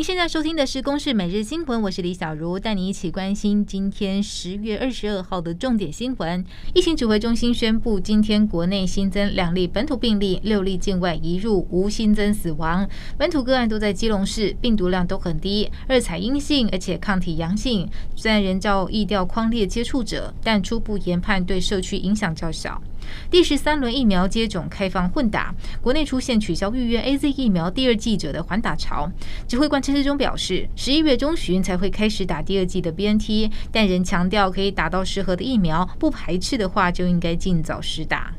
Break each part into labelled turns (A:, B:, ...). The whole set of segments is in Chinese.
A: 您现在收听的是《公视每日新闻》，我是李小茹，带你一起关心今天十月二十二号的重点新闻。疫情指挥中心宣布，今天国内新增两例本土病例，六例境外移入，无新增死亡。本土个案都在基隆市，病毒量都很低，二采阴性，而且抗体阳性。虽然仍遭疫调框列接触者，但初步研判对社区影响较小。第十三轮疫苗接种开放混打，国内出现取消预约 AZ 疫苗第二剂者的缓打潮。指挥官陈时中表示，十一月中旬才会开始打第二剂的 BNT，但仍强调可以打到适合的疫苗，不排斥的话就应该尽早施打。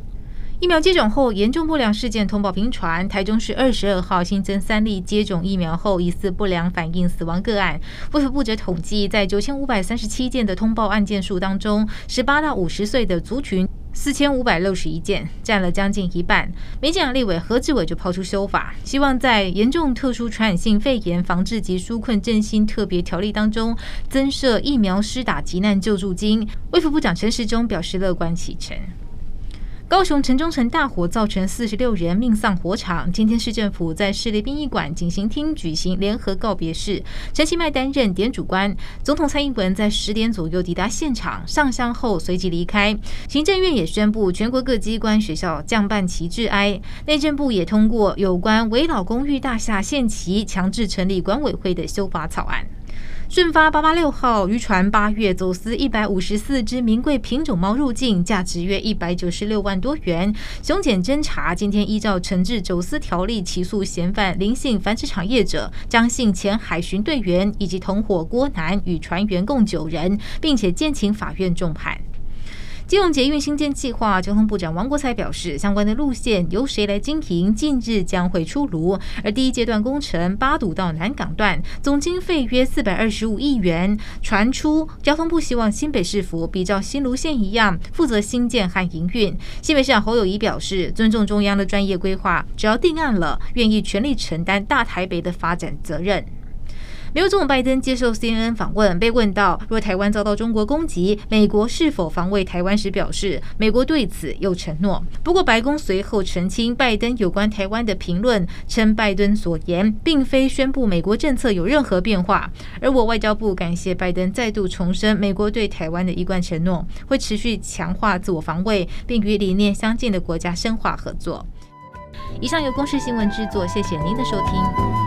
A: 疫苗接种后严重不良事件通报频传，台中市二十二号新增三例接种疫苗后疑似不良反应死亡个案。卫福部则统计，在九千五百三十七件的通报案件数当中，十八到五十岁的族群四千五百六十一件，占了将近一半。民进党立委何志伟就抛出修法，希望在严重特殊传染性肺炎防治及纾困振兴特别条例当中增设疫苗施打急难救助金。卫福部长陈时中表示乐观其成。高雄城中城大火造成四十六人命丧火场。今天市政府在市立殡仪馆警行厅举行联合告别式，陈其迈担任点主官。总统蔡英文在十点左右抵达现场，上香后随即离开。行政院也宣布全国各机关学校降半旗致哀。内政部也通过有关危老公寓大厦限期强制成立管委会的修法草案。顺发八八六号渔船八月走私一百五十四只名贵品种猫入境，价值约一百九十六万多元。熊检侦查今天依照惩治走私条例起诉嫌犯林姓繁殖场业者张姓前海巡队员以及同伙郭男与船员共九人，并且建请法院重判。基隆捷运新建计划，交通部长王国材表示，相关的路线由谁来经营，近日将会出炉。而第一阶段工程八堵到南港段，总经费约四百二十五亿元。传出交通部希望新北市府比照新芦线一样，负责新建和营运。新北市长侯友宜表示，尊重中央的专业规划，只要定案了，愿意全力承担大台北的发展责任。美国总统拜登接受 CNN 访问，被问到若台湾遭到中国攻击，美国是否防卫台湾时，表示美国对此有承诺。不过，白宫随后澄清拜登有关台湾的评论，称拜登所言并非宣布美国政策有任何变化。而我外交部感谢拜登再度重申美国对台湾的一贯承诺，会持续强化自我防卫，并与理念相近的国家深化合作。以上由公视新闻制作，谢谢您的收听。